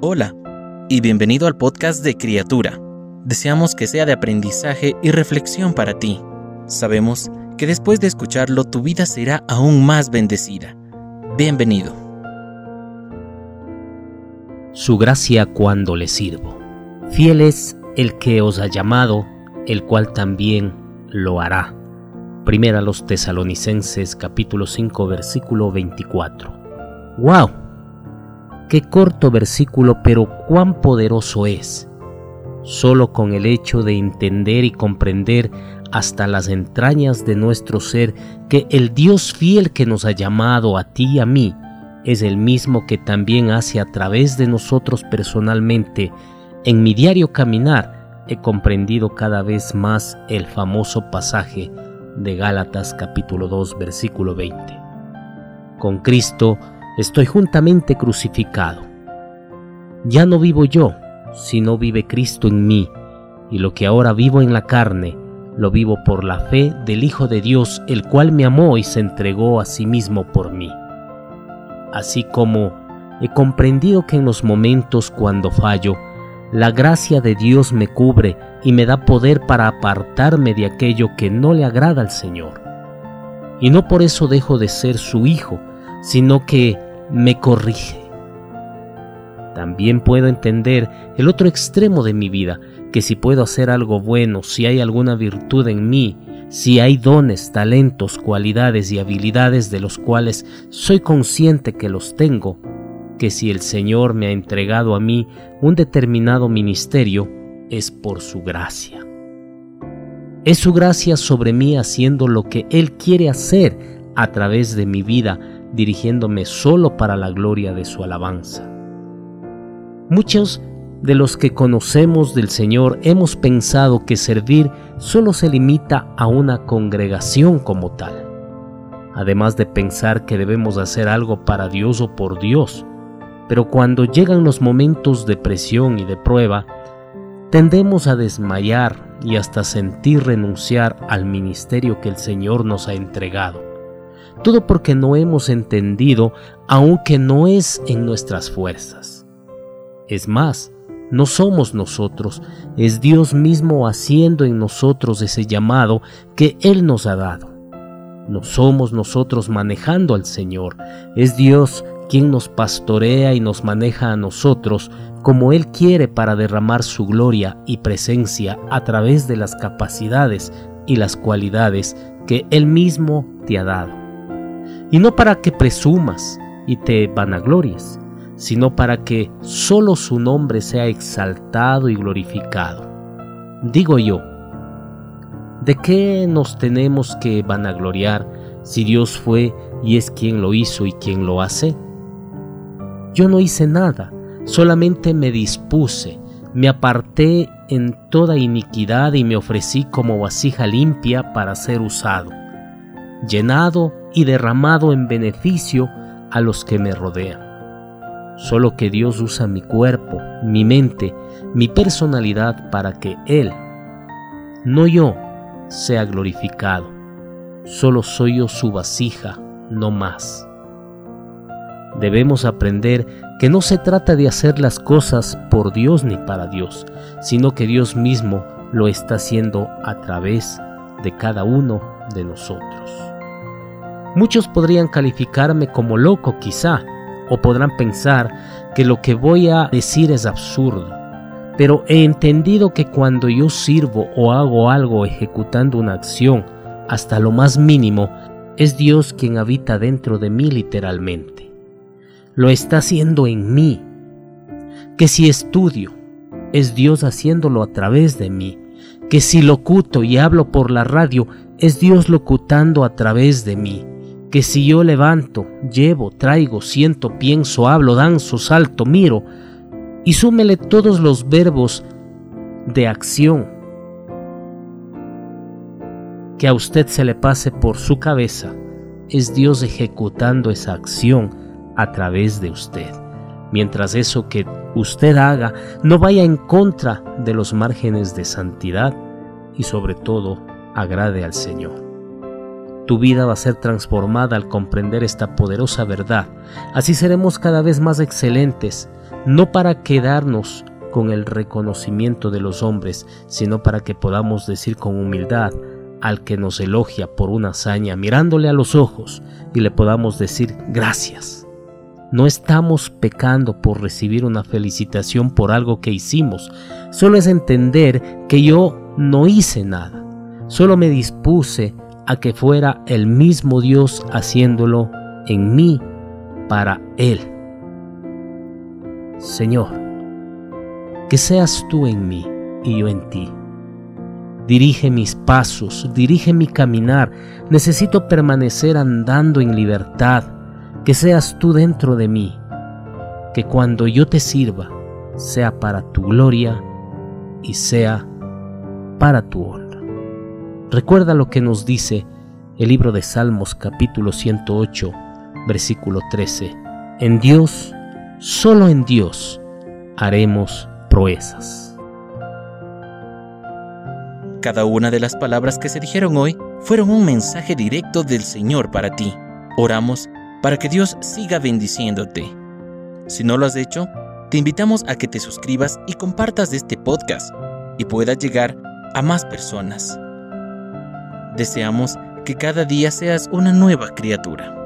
Hola y bienvenido al podcast de Criatura. Deseamos que sea de aprendizaje y reflexión para ti. Sabemos que después de escucharlo tu vida será aún más bendecida. Bienvenido. Su gracia cuando le sirvo. Fiel es el que os ha llamado, el cual también lo hará. Primera los Tesalonicenses capítulo 5 versículo 24. ¡Wow! Qué corto versículo, pero cuán poderoso es. Solo con el hecho de entender y comprender hasta las entrañas de nuestro ser que el Dios fiel que nos ha llamado a ti y a mí es el mismo que también hace a través de nosotros personalmente, en mi diario caminar he comprendido cada vez más el famoso pasaje de Gálatas capítulo 2 versículo 20. Con Cristo estoy juntamente crucificado. Ya no vivo yo, sino vive Cristo en mí, y lo que ahora vivo en la carne, lo vivo por la fe del Hijo de Dios, el cual me amó y se entregó a sí mismo por mí. Así como he comprendido que en los momentos cuando fallo, la gracia de Dios me cubre y me da poder para apartarme de aquello que no le agrada al Señor. Y no por eso dejo de ser su hijo, sino que me corrige. También puedo entender el otro extremo de mi vida, que si puedo hacer algo bueno, si hay alguna virtud en mí, si hay dones, talentos, cualidades y habilidades de los cuales soy consciente que los tengo, que si el Señor me ha entregado a mí un determinado ministerio, es por su gracia. Es su gracia sobre mí haciendo lo que Él quiere hacer a través de mi vida dirigiéndome solo para la gloria de su alabanza. Muchos de los que conocemos del Señor hemos pensado que servir solo se limita a una congregación como tal, además de pensar que debemos hacer algo para Dios o por Dios, pero cuando llegan los momentos de presión y de prueba, tendemos a desmayar y hasta sentir renunciar al ministerio que el Señor nos ha entregado. Todo porque no hemos entendido, aunque no es en nuestras fuerzas. Es más, no somos nosotros, es Dios mismo haciendo en nosotros ese llamado que Él nos ha dado. No somos nosotros manejando al Señor, es Dios quien nos pastorea y nos maneja a nosotros como Él quiere para derramar su gloria y presencia a través de las capacidades y las cualidades que Él mismo te ha dado y no para que presumas y te vanaglories, sino para que solo su nombre sea exaltado y glorificado. Digo yo, ¿de qué nos tenemos que vanagloriar si Dios fue y es quien lo hizo y quien lo hace? Yo no hice nada, solamente me dispuse, me aparté en toda iniquidad y me ofrecí como vasija limpia para ser usado, llenado y derramado en beneficio a los que me rodean. Solo que Dios usa mi cuerpo, mi mente, mi personalidad para que Él, no yo, sea glorificado. Solo soy yo su vasija, no más. Debemos aprender que no se trata de hacer las cosas por Dios ni para Dios, sino que Dios mismo lo está haciendo a través de cada uno de nosotros. Muchos podrían calificarme como loco quizá, o podrán pensar que lo que voy a decir es absurdo. Pero he entendido que cuando yo sirvo o hago algo ejecutando una acción, hasta lo más mínimo, es Dios quien habita dentro de mí literalmente. Lo está haciendo en mí. Que si estudio, es Dios haciéndolo a través de mí. Que si locuto y hablo por la radio, es Dios locutando a través de mí que si yo levanto, llevo, traigo, siento, pienso, hablo, danzo, salto, miro, y súmele todos los verbos de acción que a usted se le pase por su cabeza, es Dios ejecutando esa acción a través de usted. Mientras eso que usted haga no vaya en contra de los márgenes de santidad y sobre todo agrade al Señor. Tu vida va a ser transformada al comprender esta poderosa verdad. Así seremos cada vez más excelentes, no para quedarnos con el reconocimiento de los hombres, sino para que podamos decir con humildad al que nos elogia por una hazaña, mirándole a los ojos y le podamos decir gracias. No estamos pecando por recibir una felicitación por algo que hicimos, solo es entender que yo no hice nada, solo me dispuse a que fuera el mismo Dios haciéndolo en mí para Él. Señor, que seas tú en mí y yo en ti. Dirige mis pasos, dirige mi caminar. Necesito permanecer andando en libertad. Que seas tú dentro de mí. Que cuando yo te sirva, sea para tu gloria y sea para tu honra. Recuerda lo que nos dice el libro de Salmos capítulo 108, versículo 13. En Dios, solo en Dios, haremos proezas. Cada una de las palabras que se dijeron hoy fueron un mensaje directo del Señor para ti. Oramos para que Dios siga bendiciéndote. Si no lo has hecho, te invitamos a que te suscribas y compartas este podcast y pueda llegar a más personas. Deseamos que cada día seas una nueva criatura.